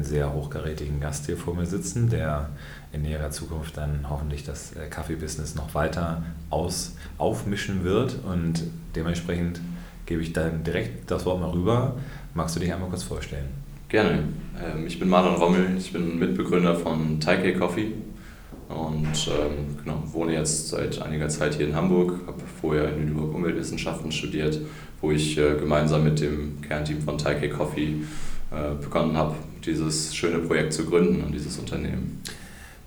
einen sehr hochkarätigen Gast hier vor mir sitzen, der in näherer Zukunft dann hoffentlich das äh, Kaffeebusiness noch weiter aus, aufmischen wird. Und dementsprechend gebe ich dann direkt das Wort mal rüber. Magst du dich einmal kurz vorstellen? Gerne. Ähm, ich bin Marlon Rommel, ich bin Mitbegründer von Taikei Coffee und ähm, genau, wohne jetzt seit einiger Zeit hier in Hamburg, habe vorher in Lüneburg Umweltwissenschaften studiert, wo ich äh, gemeinsam mit dem Kernteam von Taikei Coffee begonnen habe, dieses schöne Projekt zu gründen und dieses Unternehmen.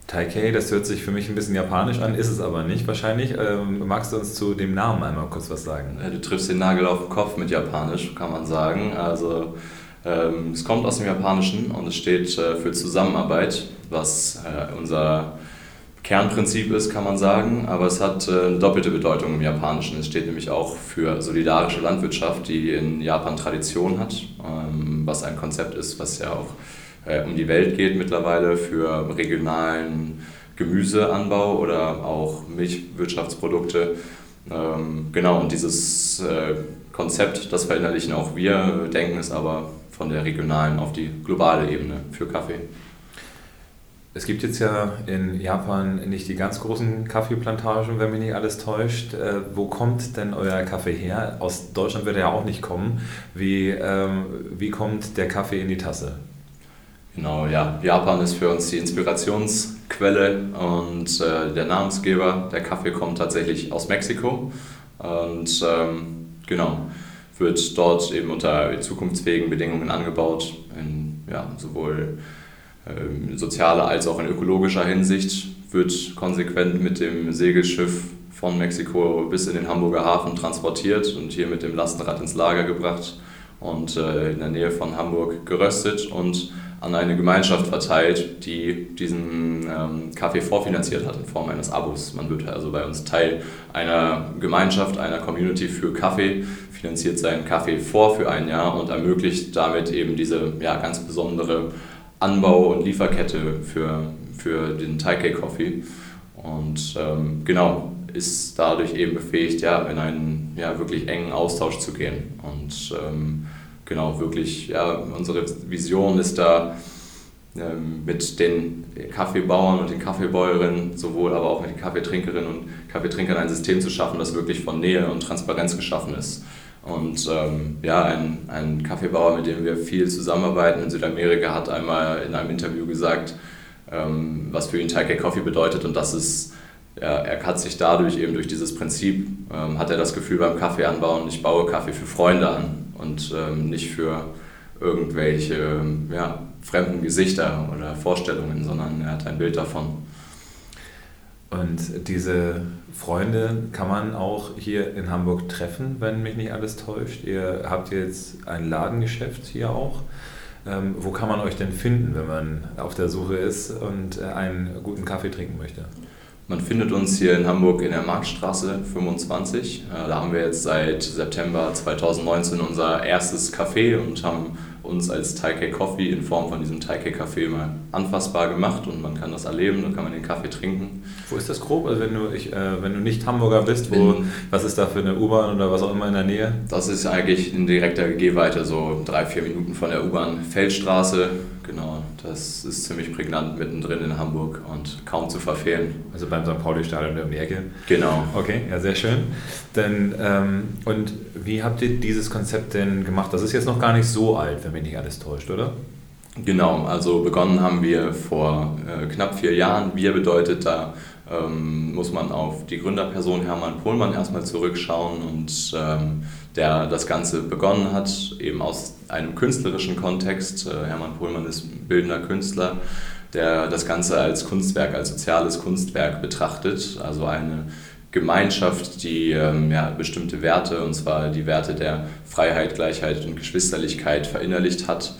Taikei, das hört sich für mich ein bisschen japanisch an, ist es aber nicht wahrscheinlich. Ähm, magst du uns zu dem Namen einmal kurz was sagen? Du triffst den Nagel auf den Kopf mit japanisch, kann man sagen. Also ähm, es kommt aus dem Japanischen und es steht äh, für Zusammenarbeit, was äh, unser Kernprinzip ist, kann man sagen, aber es hat äh, eine doppelte Bedeutung im Japanischen. Es steht nämlich auch für solidarische Landwirtschaft, die in Japan Tradition hat, ähm, was ein Konzept ist, was ja auch äh, um die Welt geht mittlerweile für regionalen Gemüseanbau oder auch Milchwirtschaftsprodukte. Ähm, genau, und dieses äh, Konzept, das verinnerlichen auch wir, denken es aber von der regionalen auf die globale Ebene für Kaffee. Es gibt jetzt ja in Japan nicht die ganz großen Kaffeeplantagen, wenn mich nicht alles täuscht. Äh, wo kommt denn euer Kaffee her? Aus Deutschland wird er ja auch nicht kommen. Wie, ähm, wie kommt der Kaffee in die Tasse? Genau, ja. Japan ist für uns die Inspirationsquelle und äh, der Namensgeber. Der Kaffee kommt tatsächlich aus Mexiko und ähm, genau, wird dort eben unter zukunftsfähigen Bedingungen angebaut. In, ja, sowohl ähm, sozialer als auch in ökologischer Hinsicht wird konsequent mit dem Segelschiff von Mexiko bis in den Hamburger Hafen transportiert und hier mit dem Lastenrad ins Lager gebracht und äh, in der Nähe von Hamburg geröstet und an eine Gemeinschaft verteilt, die diesen ähm, Kaffee vorfinanziert hat in Form eines Abos. Man wird also bei uns Teil einer Gemeinschaft, einer Community für Kaffee, finanziert seinen Kaffee vor für ein Jahr und ermöglicht damit eben diese ja, ganz besondere Anbau und Lieferkette für, für den Taikei Coffee. Und ähm, genau, ist dadurch eben befähigt, ja, in einen ja, wirklich engen Austausch zu gehen. Und ähm, genau, wirklich, ja, unsere Vision ist da, ähm, mit den Kaffeebauern und den Kaffeebäuerinnen, sowohl aber auch mit den Kaffeetrinkerinnen und Kaffeetrinkern ein System zu schaffen, das wirklich von Nähe und Transparenz geschaffen ist. Und ähm, ja, ein, ein Kaffeebauer, mit dem wir viel zusammenarbeiten in Südamerika, hat einmal in einem Interview gesagt, ähm, was für ihn Taikei Coffee bedeutet und das ist, ja, er hat sich dadurch eben durch dieses Prinzip, ähm, hat er das Gefühl beim Kaffee anbauen, ich baue Kaffee für Freunde an und ähm, nicht für irgendwelche ja, fremden Gesichter oder Vorstellungen, sondern er hat ein Bild davon. Und diese Freunde kann man auch hier in Hamburg treffen, wenn mich nicht alles täuscht. Ihr habt jetzt ein Ladengeschäft hier auch. Ähm, wo kann man euch denn finden, wenn man auf der Suche ist und äh, einen guten Kaffee trinken möchte? Man findet uns hier in Hamburg in der Marktstraße 25. Äh, da haben wir jetzt seit September 2019 unser erstes Café und haben uns als Taikei Coffee in Form von diesem Taikei Café mal anfassbar gemacht und man kann das erleben, dann kann man den Kaffee trinken. Wo ist das grob? Also wenn du, ich, äh, wenn du nicht Hamburger bist, wo, in, was ist da für eine U-Bahn oder was auch immer in der Nähe? Das ist eigentlich in direkter Gehweite, so drei, vier Minuten von der U-Bahn Feldstraße. Genau, das ist ziemlich prägnant mittendrin in Hamburg und kaum zu verfehlen. Also beim St. Pauli-Stadion die Ecke? Genau. Okay, ja, sehr schön. Denn, ähm, und wie habt ihr dieses Konzept denn gemacht? Das ist jetzt noch gar nicht so alt, wenn mich nicht alles täuscht, oder? Genau, also begonnen haben wir vor äh, knapp vier Jahren. Wir bedeutet, da ähm, muss man auf die Gründerperson Hermann Pohlmann erstmal zurückschauen und ähm, der das Ganze begonnen hat, eben aus einem künstlerischen Kontext. Äh, Hermann Pohlmann ist bildender Künstler, der das Ganze als Kunstwerk, als soziales Kunstwerk betrachtet, also eine Gemeinschaft, die ähm, ja, bestimmte Werte, und zwar die Werte der Freiheit, Gleichheit und Geschwisterlichkeit verinnerlicht hat.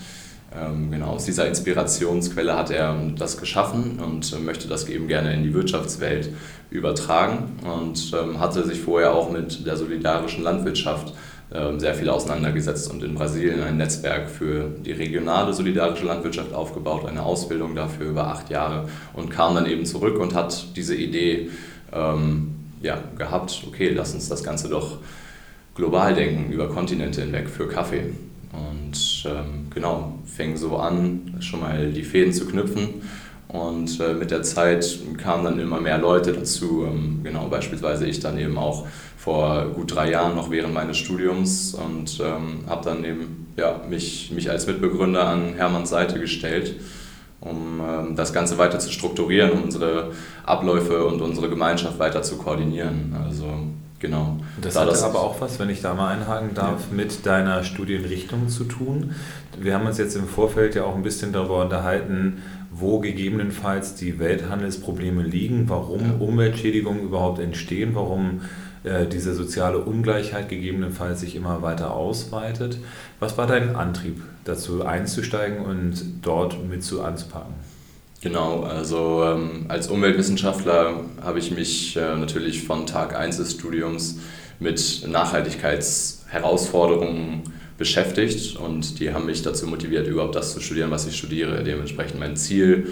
Ähm, genau, aus dieser Inspirationsquelle hat er das geschaffen und äh, möchte das eben gerne in die Wirtschaftswelt übertragen und ähm, hatte sich vorher auch mit der solidarischen Landwirtschaft ähm, sehr viel auseinandergesetzt und in Brasilien ein Netzwerk für die regionale solidarische Landwirtschaft aufgebaut, eine Ausbildung dafür über acht Jahre und kam dann eben zurück und hat diese Idee ähm, ja, gehabt, okay, lass uns das Ganze doch global denken, über Kontinente hinweg für Kaffee. Und ähm, genau, fing so an, schon mal die Fäden zu knüpfen. Und äh, mit der Zeit kamen dann immer mehr Leute dazu. Ähm, genau, beispielsweise ich dann eben auch vor gut drei Jahren noch während meines Studiums und ähm, habe dann eben ja, mich, mich als Mitbegründer an Hermanns Seite gestellt, um ähm, das Ganze weiter zu strukturieren, um unsere Abläufe und unsere Gemeinschaft weiter zu koordinieren. Also genau. Das da hat das aber auch was, wenn ich da mal einhaken darf, ja. mit deiner Studienrichtung zu tun. Wir haben uns jetzt im Vorfeld ja auch ein bisschen darüber unterhalten, wo gegebenenfalls die Welthandelsprobleme liegen, warum ja. Umweltschädigungen überhaupt entstehen, warum äh, diese soziale Ungleichheit gegebenenfalls sich immer weiter ausweitet. Was war dein Antrieb dazu einzusteigen und dort mit zu anzupacken? Genau, also ähm, als Umweltwissenschaftler habe ich mich äh, natürlich von Tag 1 des Studiums mit Nachhaltigkeitsherausforderungen beschäftigt und die haben mich dazu motiviert, überhaupt das zu studieren, was ich studiere. Dementsprechend mein Ziel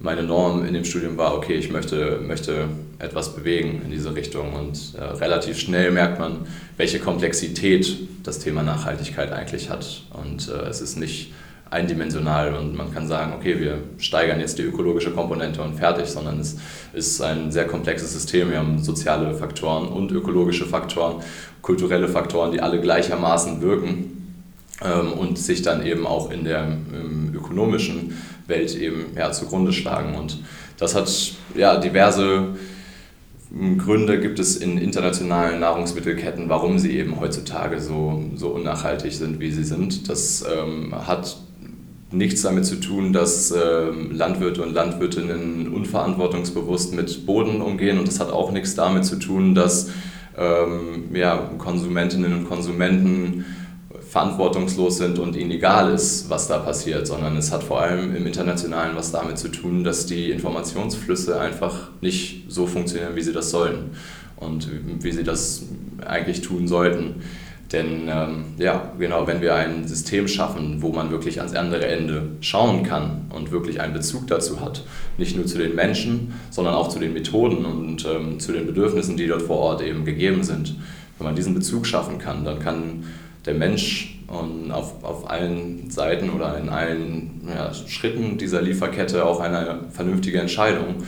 meine Norm in dem Studium war, okay, ich möchte, möchte etwas bewegen in diese Richtung. Und äh, relativ schnell merkt man, welche Komplexität das Thema Nachhaltigkeit eigentlich hat. Und äh, es ist nicht eindimensional und man kann sagen, okay, wir steigern jetzt die ökologische Komponente und fertig, sondern es ist ein sehr komplexes System. Wir haben soziale Faktoren und ökologische Faktoren, kulturelle Faktoren, die alle gleichermaßen wirken und sich dann eben auch in der im ökonomischen Welt eben ja, zugrunde schlagen. Und das hat ja diverse hm, Gründe gibt es in internationalen Nahrungsmittelketten, warum sie eben heutzutage so, so unnachhaltig sind, wie sie sind. Das ähm, hat nichts damit zu tun, dass ähm, Landwirte und Landwirtinnen unverantwortungsbewusst mit Boden umgehen und das hat auch nichts damit zu tun, dass ähm, ja, Konsumentinnen und Konsumenten verantwortungslos sind und ihnen egal ist, was da passiert, sondern es hat vor allem im Internationalen was damit zu tun, dass die Informationsflüsse einfach nicht so funktionieren, wie sie das sollen und wie sie das eigentlich tun sollten. Denn ähm, ja, genau, wenn wir ein System schaffen, wo man wirklich ans andere Ende schauen kann und wirklich einen Bezug dazu hat, nicht nur zu den Menschen, sondern auch zu den Methoden und ähm, zu den Bedürfnissen, die dort vor Ort eben gegeben sind. Wenn man diesen Bezug schaffen kann, dann kann der Mensch auf, auf allen Seiten oder in allen ja, Schritten dieser Lieferkette auch eine vernünftige Entscheidung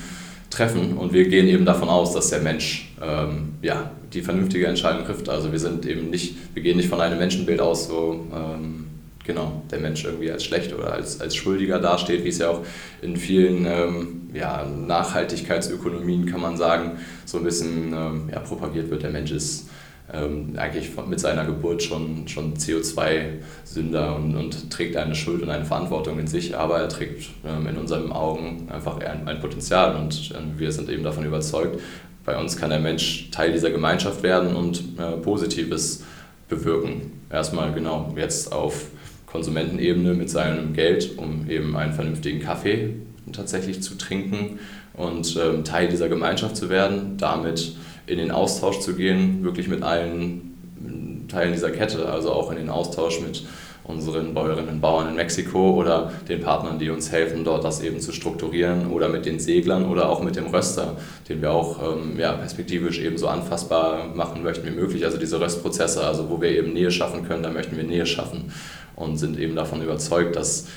treffen. Und wir gehen eben davon aus, dass der Mensch ähm, ja, die vernünftige Entscheidung trifft. Also wir sind eben nicht, wir gehen nicht von einem Menschenbild aus, wo ähm, genau, der Mensch irgendwie als schlecht oder als, als Schuldiger dasteht, wie es ja auch in vielen ähm, ja, Nachhaltigkeitsökonomien, kann man sagen, so ein bisschen ähm, ja, propagiert wird. Der Mensch ist ähm, eigentlich mit seiner Geburt schon, schon CO2-Sünder und, und trägt eine Schuld und eine Verantwortung in sich, aber er trägt ähm, in unseren Augen einfach ein, ein Potenzial und äh, wir sind eben davon überzeugt, bei uns kann der Mensch Teil dieser Gemeinschaft werden und äh, Positives bewirken. Erstmal genau jetzt auf Konsumentenebene mit seinem Geld, um eben einen vernünftigen Kaffee tatsächlich zu trinken und ähm, Teil dieser Gemeinschaft zu werden, damit in den Austausch zu gehen, wirklich mit allen Teilen dieser Kette, also auch in den Austausch mit unseren Bäuerinnen und Bauern in Mexiko oder den Partnern, die uns helfen, dort das eben zu strukturieren oder mit den Seglern oder auch mit dem Röster, den wir auch ähm, ja, perspektivisch eben so anfassbar machen möchten wie möglich. Also diese Röstprozesse, also wo wir eben Nähe schaffen können, da möchten wir Nähe schaffen und sind eben davon überzeugt, dass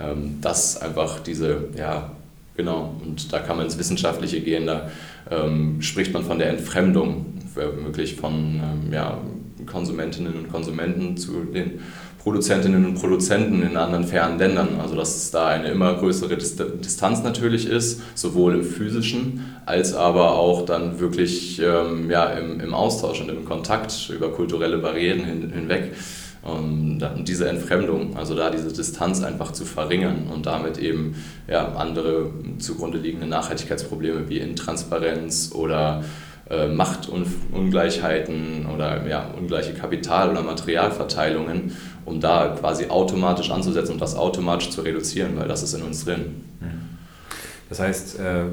ähm, das einfach diese ja, Genau, und da kann man ins Wissenschaftliche gehen, da ähm, spricht man von der Entfremdung, wirklich von ähm, ja, Konsumentinnen und Konsumenten zu den Produzentinnen und Produzenten in anderen fernen Ländern. Also dass da eine immer größere Distanz natürlich ist, sowohl im physischen als aber auch dann wirklich ähm, ja, im, im Austausch und im Kontakt über kulturelle Barrieren hin, hinweg. Und diese Entfremdung, also da diese Distanz einfach zu verringern und damit eben ja, andere zugrunde liegende Nachhaltigkeitsprobleme wie Intransparenz oder äh, Machtungleichheiten oder ja, ungleiche Kapital- oder Materialverteilungen, um da quasi automatisch anzusetzen und das automatisch zu reduzieren, weil das ist in uns drin. Das heißt, äh,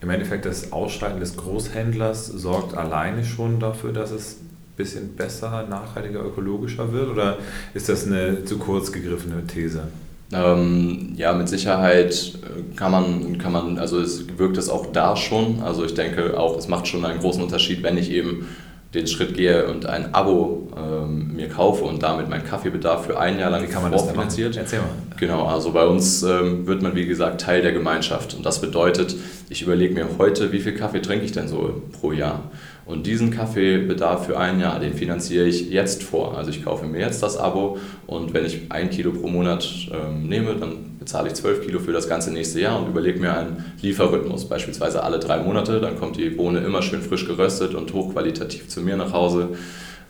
im Endeffekt das Ausschalten des Großhändlers sorgt alleine schon dafür, dass es bisschen besser, nachhaltiger, ökologischer wird? Oder ist das eine zu kurz gegriffene These? Ähm, ja, mit Sicherheit äh, kann man, kann man, also es wirkt es auch da schon. Also ich denke auch, es macht schon einen großen Unterschied, wenn ich eben den Schritt gehe und ein Abo ähm, mir kaufe und damit meinen Kaffeebedarf für ein Jahr lang wie kann man vorfinanziert. Erzähl mal. Genau, also bei uns ähm, wird man wie gesagt Teil der Gemeinschaft und das bedeutet, ich überlege mir heute, wie viel Kaffee trinke ich denn so pro Jahr. Und diesen Kaffeebedarf für ein Jahr, den finanziere ich jetzt vor. Also ich kaufe mir jetzt das Abo und wenn ich ein Kilo pro Monat ähm, nehme, dann bezahle ich 12 Kilo für das ganze nächste Jahr und überlege mir einen Lieferrhythmus. Beispielsweise alle drei Monate, dann kommt die Bohne immer schön frisch geröstet und hochqualitativ zu mir nach Hause.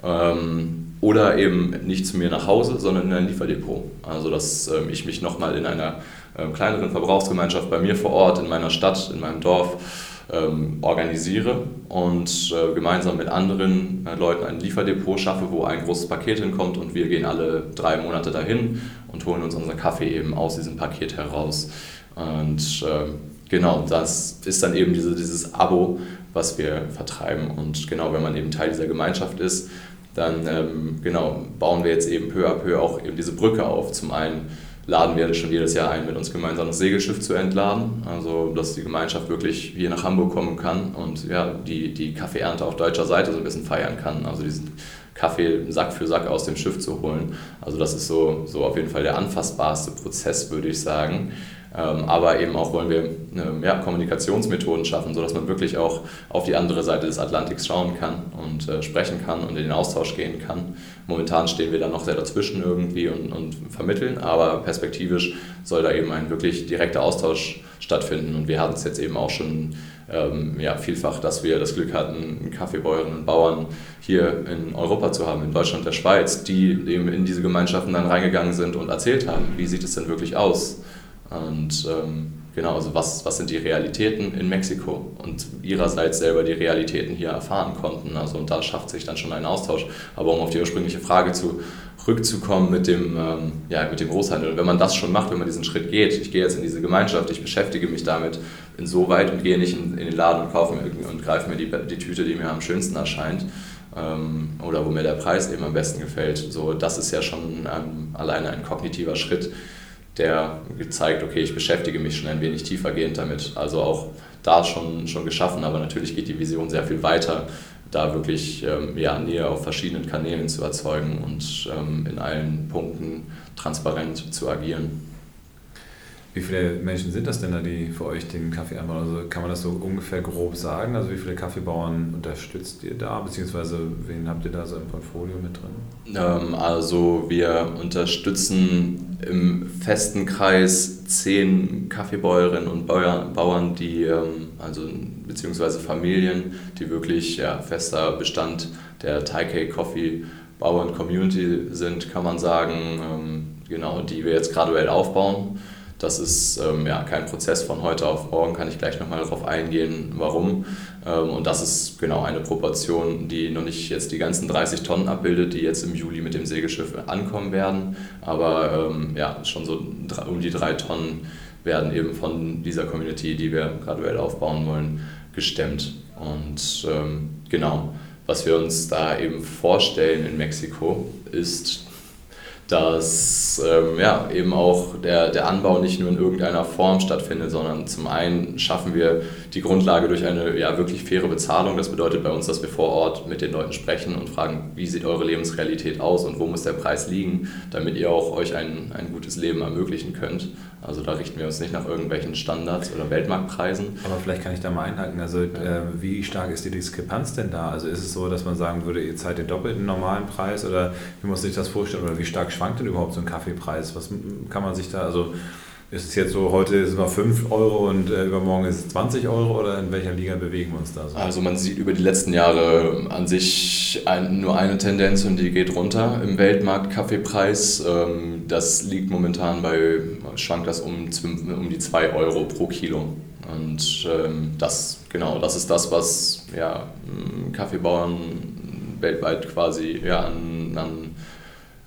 Ähm, oder eben nicht zu mir nach Hause, sondern in ein Lieferdepot. Also dass ähm, ich mich nochmal in einer ähm, kleineren Verbrauchsgemeinschaft bei mir vor Ort, in meiner Stadt, in meinem Dorf, ähm, organisiere und äh, gemeinsam mit anderen äh, Leuten ein Lieferdepot schaffe, wo ein großes Paket hinkommt und wir gehen alle drei Monate dahin und holen uns unseren Kaffee eben aus diesem Paket heraus. Und äh, genau, das ist dann eben diese, dieses Abo, was wir vertreiben. Und genau, wenn man eben Teil dieser Gemeinschaft ist, dann ähm, genau, bauen wir jetzt eben peu à peu auch eben diese Brücke auf. Zum einen laden wir schon jedes Jahr ein, mit uns gemeinsam das Segelschiff zu entladen. Also, dass die Gemeinschaft wirklich hier nach Hamburg kommen kann und ja, die, die Kaffeeernte auf deutscher Seite so ein bisschen feiern kann. Also diesen Kaffee Sack für Sack aus dem Schiff zu holen. Also das ist so, so auf jeden Fall der anfassbarste Prozess, würde ich sagen. Ähm, aber eben auch wollen wir ähm, ja, Kommunikationsmethoden schaffen, sodass man wirklich auch auf die andere Seite des Atlantiks schauen kann und äh, sprechen kann und in den Austausch gehen kann. Momentan stehen wir da noch sehr dazwischen irgendwie und, und vermitteln, aber perspektivisch soll da eben ein wirklich direkter Austausch stattfinden. Und wir hatten es jetzt eben auch schon ähm, ja, vielfach, dass wir das Glück hatten, Kaffeebäuerinnen und Bauern hier in Europa zu haben, in Deutschland, der Schweiz, die eben in diese Gemeinschaften dann reingegangen sind und erzählt haben, wie sieht es denn wirklich aus und ähm, genau, also was, was sind die Realitäten in Mexiko und ihrerseits selber die Realitäten hier erfahren konnten. Also und da schafft sich dann schon ein Austausch. Aber um auf die ursprüngliche Frage zurückzukommen mit dem, ähm, ja, mit dem Großhandel, wenn man das schon macht, wenn man diesen Schritt geht, ich gehe jetzt in diese Gemeinschaft, ich beschäftige mich damit insoweit und gehe nicht in, in den Laden und kaufe mir und greife mir die, die Tüte, die mir am schönsten erscheint, ähm, oder wo mir der Preis eben am besten gefällt. So, das ist ja schon ähm, alleine ein kognitiver Schritt, der gezeigt, okay, ich beschäftige mich schon ein wenig tiefergehend damit. Also auch da schon, schon geschaffen, aber natürlich geht die Vision sehr viel weiter, da wirklich ähm, ja, Nähe auf verschiedenen Kanälen zu erzeugen und ähm, in allen Punkten transparent zu agieren. Wie viele Menschen sind das denn da, die für euch den Kaffee anbauen? Also kann man das so ungefähr grob sagen? Also wie viele Kaffeebauern unterstützt ihr da? Beziehungsweise wen habt ihr da so im Portfolio mit drin? Ähm, also wir unterstützen im festen Kreis zehn Kaffeebäuerinnen und Bauern, die, ähm, also beziehungsweise Familien, die wirklich ja, fester Bestand der Taikei Coffee Bauern Community sind, kann man sagen, ähm, genau, die wir jetzt graduell aufbauen. Das ist ähm, ja, kein Prozess von heute auf morgen, kann ich gleich nochmal darauf eingehen, warum. Ähm, und das ist genau eine Proportion, die noch nicht jetzt die ganzen 30 Tonnen abbildet, die jetzt im Juli mit dem Segelschiff ankommen werden. Aber ähm, ja, schon so um die drei Tonnen werden eben von dieser Community, die wir graduell aufbauen wollen, gestemmt. Und ähm, genau, was wir uns da eben vorstellen in Mexiko ist, dass ähm, ja, eben auch der, der Anbau nicht nur in irgendeiner Form stattfindet, sondern zum einen schaffen wir die Grundlage durch eine ja, wirklich faire Bezahlung. Das bedeutet bei uns, dass wir vor Ort mit den Leuten sprechen und fragen, wie sieht eure Lebensrealität aus und wo muss der Preis liegen, damit ihr auch euch ein, ein gutes Leben ermöglichen könnt. Also da richten wir uns nicht nach irgendwelchen Standards oder Weltmarktpreisen. Aber vielleicht kann ich da mal einhaken. Also äh, wie stark ist die Diskrepanz denn da? Also ist es so, dass man sagen würde, ihr zahlt den doppelten normalen Preis oder wie muss sich das vorstellen? Oder wie stark schwankt denn überhaupt so ein Kaffeepreis? Was kann man sich da, also ist es jetzt so, heute es mal 5 Euro und äh, übermorgen ist es 20 Euro oder in welcher Liga bewegen wir uns da so? Also man sieht über die letzten Jahre an sich ein, nur eine Tendenz und die geht runter im Weltmarkt Kaffeepreis. Ähm, das liegt momentan bei, schwankt das um, um die 2 Euro pro Kilo. Und ähm, das, genau, das ist das, was ja, Kaffeebauern weltweit quasi ja, an, an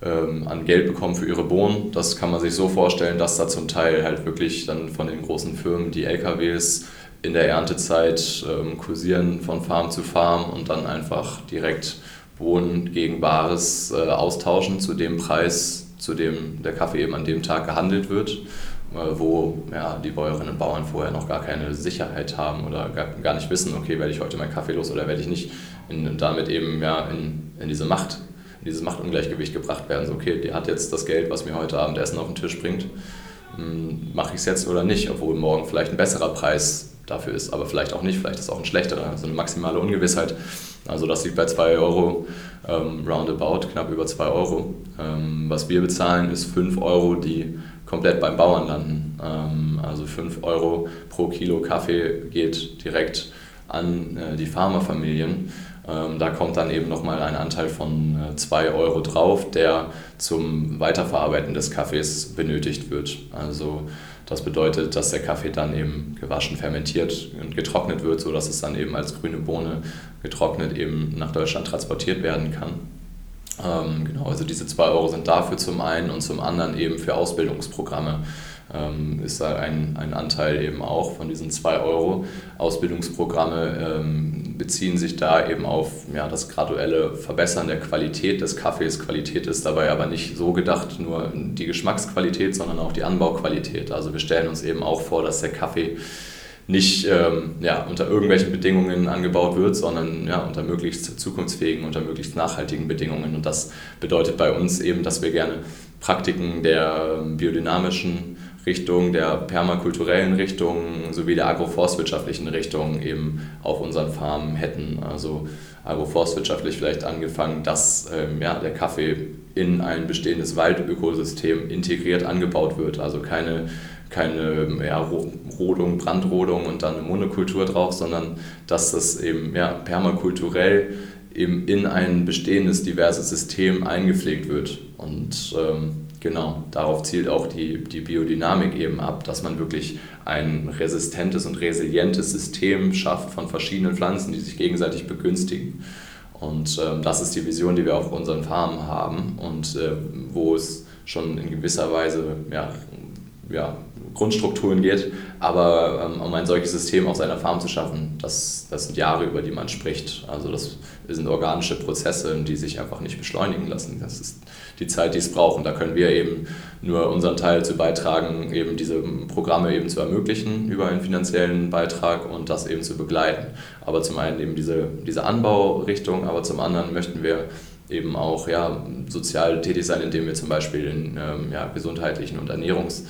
ähm, an Geld bekommen für ihre Bohnen. Das kann man sich so vorstellen, dass da zum Teil halt wirklich dann von den großen Firmen die LKWs in der Erntezeit ähm, kursieren von Farm zu Farm und dann einfach direkt Bohnen gegen Bares äh, austauschen zu dem Preis, zu dem der Kaffee eben an dem Tag gehandelt wird, äh, wo ja, die Bäuerinnen und Bauern vorher noch gar keine Sicherheit haben oder gar, gar nicht wissen, okay, werde ich heute meinen Kaffee los oder werde ich nicht in, damit eben ja, in, in diese Macht, in dieses Machtungleichgewicht gebracht werden. So, okay, die hat jetzt das Geld, was mir heute Abend Essen auf den Tisch bringt. Hm, mache ich es jetzt oder nicht, obwohl morgen vielleicht ein besserer Preis dafür ist, aber vielleicht auch nicht, vielleicht ist es auch ein schlechterer, also eine maximale Ungewissheit. Also das liegt bei 2 Euro ähm, roundabout, knapp über 2 Euro. Ähm, was wir bezahlen, ist 5 Euro, die komplett beim Bauern landen. Ähm, also 5 Euro pro Kilo Kaffee geht direkt an äh, die Farmerfamilien. Ähm, da kommt dann eben nochmal ein Anteil von 2 äh, Euro drauf, der zum Weiterverarbeiten des Kaffees benötigt wird. Also das bedeutet, dass der Kaffee dann eben gewaschen, fermentiert und getrocknet wird, sodass es dann eben als grüne Bohne getrocknet eben nach Deutschland transportiert werden kann. Ähm, genau, also diese 2 Euro sind dafür zum einen und zum anderen eben für Ausbildungsprogramme ähm, ist da ein, ein Anteil eben auch von diesen 2 Euro. Ausbildungsprogramme ähm, beziehen sich da eben auf ja, das graduelle Verbessern der Qualität des Kaffees. Qualität ist dabei aber nicht so gedacht, nur die Geschmacksqualität, sondern auch die Anbauqualität. Also wir stellen uns eben auch vor, dass der Kaffee nicht ähm, ja, unter irgendwelchen Bedingungen angebaut wird, sondern ja, unter möglichst zukunftsfähigen, unter möglichst nachhaltigen Bedingungen. Und das bedeutet bei uns eben, dass wir gerne Praktiken der biodynamischen Richtung, der permakulturellen Richtung sowie der agroforstwirtschaftlichen Richtung eben auf unseren Farmen hätten. Also agroforstwirtschaftlich vielleicht angefangen, dass ähm, ja, der Kaffee in ein bestehendes Waldökosystem integriert angebaut wird. Also keine, keine ja, Rodung, Brandrodung und dann eine Monokultur drauf, sondern dass das eben ja, permakulturell eben in ein bestehendes diverses System eingepflegt wird. Und ähm, Genau, darauf zielt auch die, die Biodynamik eben ab, dass man wirklich ein resistentes und resilientes System schafft von verschiedenen Pflanzen, die sich gegenseitig begünstigen. Und ähm, das ist die Vision, die wir auf unseren Farmen haben und äh, wo es schon in gewisser Weise ja, ja, Grundstrukturen geht, aber ähm, um ein solches System auf seiner Farm zu schaffen, das, das sind Jahre, über die man spricht. Also das sind organische Prozesse, die sich einfach nicht beschleunigen lassen. Das ist die Zeit, die es braucht. Und da können wir eben nur unseren Teil zu beitragen, eben diese Programme eben zu ermöglichen über einen finanziellen Beitrag und das eben zu begleiten. Aber zum einen eben diese, diese Anbaurichtung, aber zum anderen möchten wir eben auch ja, sozial tätig sein, indem wir zum Beispiel in ähm, ja, gesundheitlichen und Ernährungs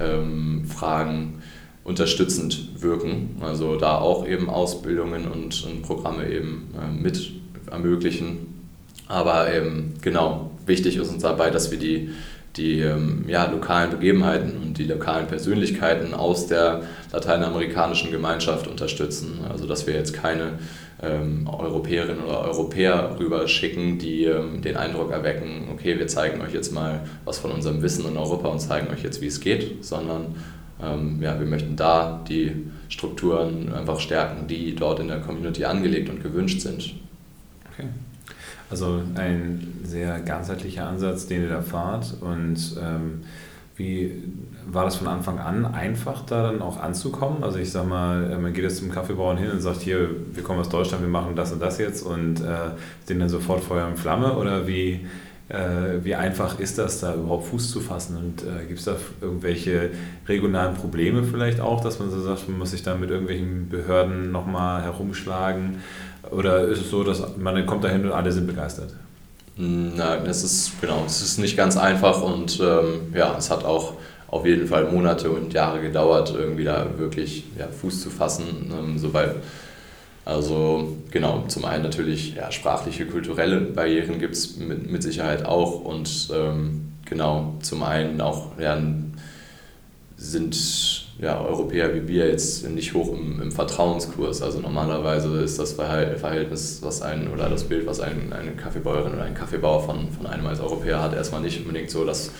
ähm, Fragen unterstützend wirken. Also da auch eben Ausbildungen und, und Programme eben äh, mit ermöglichen. Aber eben genau, wichtig ist uns dabei, dass wir die, die ähm, ja, lokalen Begebenheiten und die lokalen Persönlichkeiten aus der lateinamerikanischen Gemeinschaft unterstützen. Also dass wir jetzt keine ähm, Europäerinnen oder Europäer rüberschicken, die ähm, den Eindruck erwecken, okay, wir zeigen euch jetzt mal was von unserem Wissen in Europa und zeigen euch jetzt, wie es geht, sondern ähm, ja, wir möchten da die Strukturen einfach stärken, die dort in der Community angelegt und gewünscht sind. Okay. Also ein sehr ganzheitlicher Ansatz, den ihr da fahrt und ähm, wie war das von Anfang an einfach, da dann auch anzukommen? Also ich sag mal, äh, man geht jetzt zum Kaffeebauern hin und sagt, hier, wir kommen aus Deutschland, wir machen das und das jetzt und äh, sind dann sofort Feuer und Flamme oder wie, äh, wie einfach ist das, da überhaupt Fuß zu fassen und äh, gibt es da irgendwelche regionalen Probleme vielleicht auch, dass man so sagt, man muss sich da mit irgendwelchen Behörden nochmal herumschlagen oder ist es so, dass man kommt dahin und alle sind begeistert? Nein, es ist genau, es ist nicht ganz einfach und ähm, ja, es hat auch auf jeden Fall Monate und Jahre gedauert, irgendwie da wirklich ja, Fuß zu fassen, ähm, sobald also genau, zum einen natürlich ja, sprachliche, kulturelle Barrieren gibt es mit, mit Sicherheit auch und ähm, genau, zum einen auch ja, sind ja, Europäer wie wir jetzt nicht hoch im, im, Vertrauenskurs. Also normalerweise ist das Verhältnis, was ein oder das Bild, was ein, eine Kaffeebäuerin oder ein Kaffeebauer von, von einem als Europäer hat, erstmal nicht unbedingt so, dass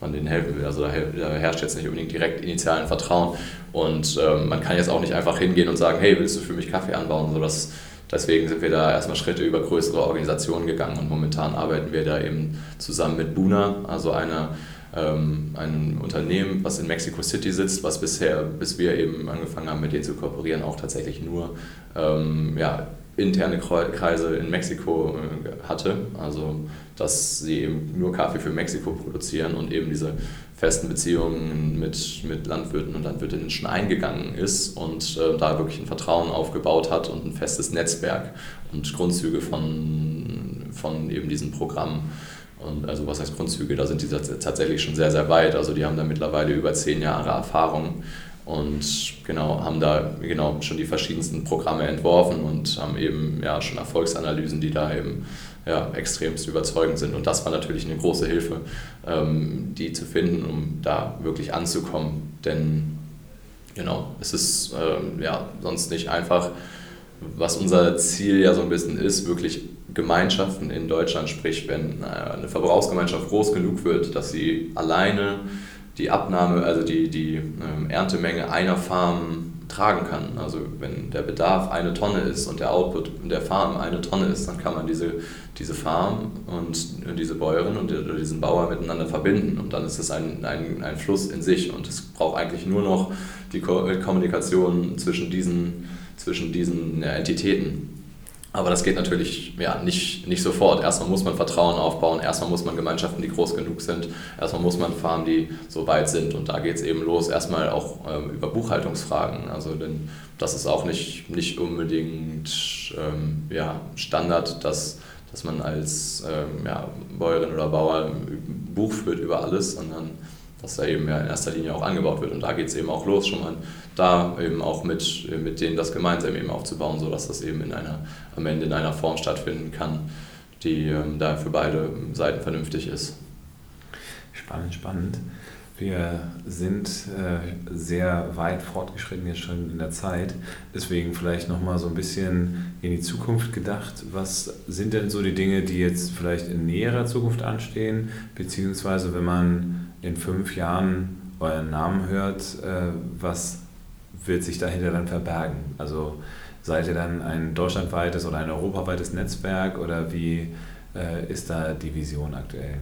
man denen helfen will. Also da, herrscht jetzt nicht unbedingt direkt initialen Vertrauen. Und ähm, man kann jetzt auch nicht einfach hingehen und sagen, hey, willst du für mich Kaffee anbauen? So, das, deswegen sind wir da erstmal Schritte über größere Organisationen gegangen und momentan arbeiten wir da eben zusammen mit Buna, also einer ähm, ein Unternehmen, was in Mexico City sitzt, was bisher, bis wir eben angefangen haben, mit denen zu kooperieren, auch tatsächlich nur ähm, ja, interne Kreise in Mexiko äh, hatte. Also, dass sie eben nur Kaffee für Mexiko produzieren und eben diese festen Beziehungen mit, mit Landwirten und Landwirtinnen schon eingegangen ist und äh, da wirklich ein Vertrauen aufgebaut hat und ein festes Netzwerk und Grundzüge von, von eben diesen Programmen. Und also was heißt Grundzüge? Da sind die tatsächlich schon sehr, sehr weit. Also die haben da mittlerweile über zehn Jahre Erfahrung und genau haben da genau schon die verschiedensten Programme entworfen und haben eben ja schon Erfolgsanalysen, die da eben ja, extremst überzeugend sind. Und das war natürlich eine große Hilfe, ähm, die zu finden, um da wirklich anzukommen. Denn genau, es ist ähm, ja sonst nicht einfach, was unser Ziel ja so ein bisschen ist, wirklich Gemeinschaften in Deutschland, sprich, wenn äh, eine Verbrauchsgemeinschaft groß genug wird, dass sie alleine die Abnahme, also die, die ähm, Erntemenge einer Farm tragen kann. Also wenn der Bedarf eine Tonne ist und der Output der Farm eine Tonne ist, dann kann man diese, diese Farm und diese Bäuerin und diesen Bauer miteinander verbinden und dann ist es ein, ein, ein Fluss in sich und es braucht eigentlich nur noch die Kommunikation zwischen diesen, zwischen diesen Entitäten. Aber das geht natürlich ja, nicht, nicht sofort. Erstmal muss man Vertrauen aufbauen, erstmal muss man Gemeinschaften, die groß genug sind, erstmal muss man Farmen, die so weit sind. Und da geht es eben los, erstmal auch ähm, über Buchhaltungsfragen. Also denn das ist auch nicht, nicht unbedingt ähm, ja, Standard, dass, dass man als ähm, ja, Bäuerin oder Bauer Buch führt über alles, sondern dass da eben ja in erster Linie auch angebaut wird. Und da geht es eben auch los, schon mal da eben auch mit, mit denen das gemeinsam eben aufzubauen, sodass das eben in einer, am Ende in einer Form stattfinden kann, die ähm, da für beide Seiten vernünftig ist. Spannend, spannend. Wir sind äh, sehr weit fortgeschritten jetzt schon in der Zeit. Deswegen vielleicht nochmal so ein bisschen in die Zukunft gedacht. Was sind denn so die Dinge, die jetzt vielleicht in näherer Zukunft anstehen? Beziehungsweise wenn man in fünf Jahren euren Namen hört, äh, was wird sich dahinter dann verbergen? Also seid ihr dann ein deutschlandweites oder ein europaweites Netzwerk oder wie äh, ist da die Vision aktuell?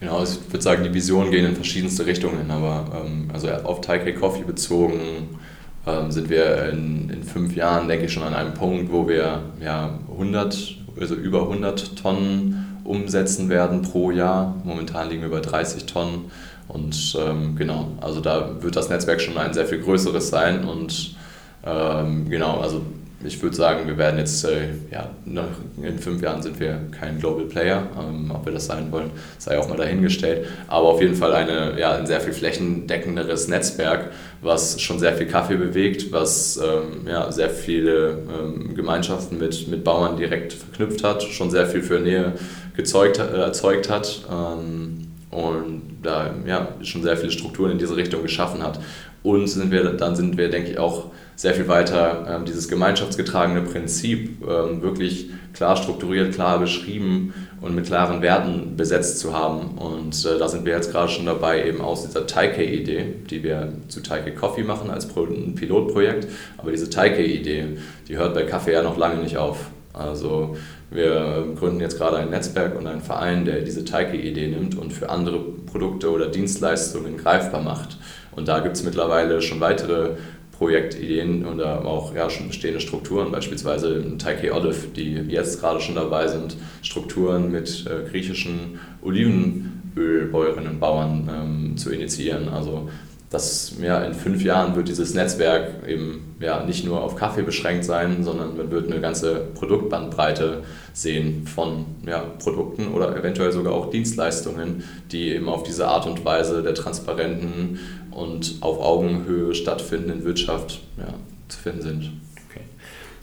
Genau, ich würde sagen, die Visionen gehen in verschiedenste Richtungen, aber ähm, also auf Taipei Coffee bezogen ähm, sind wir in, in fünf Jahren, denke ich, schon an einem Punkt, wo wir ja 100, also über 100 Tonnen umsetzen werden pro Jahr. Momentan liegen wir bei 30 Tonnen und ähm, genau, also da wird das Netzwerk schon ein sehr viel größeres sein und ähm, genau, also ich würde sagen, wir werden jetzt, äh, ja, in fünf Jahren sind wir kein Global Player. Ähm, ob wir das sein wollen, sei auch mal dahingestellt. Aber auf jeden Fall eine, ja, ein sehr viel flächendeckenderes Netzwerk, was schon sehr viel Kaffee bewegt, was ähm, ja, sehr viele ähm, Gemeinschaften mit, mit Bauern direkt verknüpft hat, schon sehr viel für Nähe gezeugt, äh, erzeugt hat. Ähm, und da ja, schon sehr viele Strukturen in diese Richtung geschaffen hat. Und sind wir, dann sind wir, denke ich, auch sehr viel weiter ähm, dieses gemeinschaftsgetragene Prinzip ähm, wirklich klar strukturiert, klar beschrieben und mit klaren Werten besetzt zu haben. Und äh, da sind wir jetzt gerade schon dabei, eben aus dieser Taike-Idee, die wir zu Taike Coffee machen als Pro ein Pilotprojekt, aber diese Taike-Idee, die hört bei Kaffee ja noch lange nicht auf. Also wir gründen jetzt gerade ein Netzwerk und einen Verein, der diese Taike-Idee nimmt und für andere Produkte oder Dienstleistungen greifbar macht. Und da gibt es mittlerweile schon weitere Projektideen oder auch ja, schon bestehende Strukturen, beispielsweise Taike Olive, die jetzt gerade schon dabei sind, Strukturen mit äh, griechischen Olivenölbäuerinnen und Bauern ähm, zu initiieren. Also dass ja, in fünf Jahren wird dieses Netzwerk eben ja, nicht nur auf Kaffee beschränkt sein, sondern man wird eine ganze Produktbandbreite sehen von ja, Produkten oder eventuell sogar auch Dienstleistungen, die eben auf diese Art und Weise der transparenten und auf Augenhöhe stattfindenden Wirtschaft ja, zu finden sind. Okay.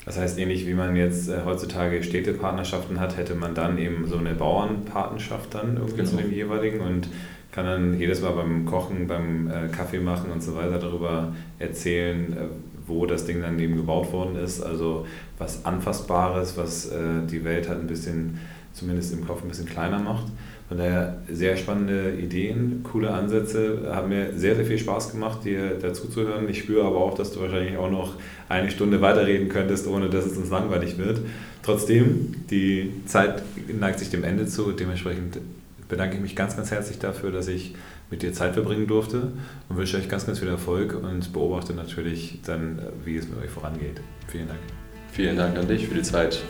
Das heißt, ähnlich wie man jetzt äh, heutzutage Städtepartnerschaften hat, hätte man dann eben so eine Bauernpartnerschaft dann irgendwie genau. zu dem jeweiligen und kann dann jedes Mal beim Kochen, beim äh, Kaffee machen und so weiter darüber erzählen, äh, wo das Ding dann eben gebaut worden ist. Also was Anfassbares, was äh, die Welt halt ein bisschen, zumindest im Kopf, ein bisschen kleiner macht. Von daher sehr spannende Ideen, coole Ansätze, haben mir sehr, sehr viel Spaß gemacht, dir dazu zu hören. Ich spüre aber auch, dass du wahrscheinlich auch noch eine Stunde weiterreden könntest, ohne dass es uns langweilig wird. Trotzdem, die Zeit neigt sich dem Ende zu, dementsprechend bedanke ich mich ganz, ganz herzlich dafür, dass ich mit dir Zeit verbringen durfte und wünsche euch ganz, ganz viel Erfolg und beobachte natürlich dann, wie es mit euch vorangeht. Vielen Dank. Vielen Dank an dich für die Zeit.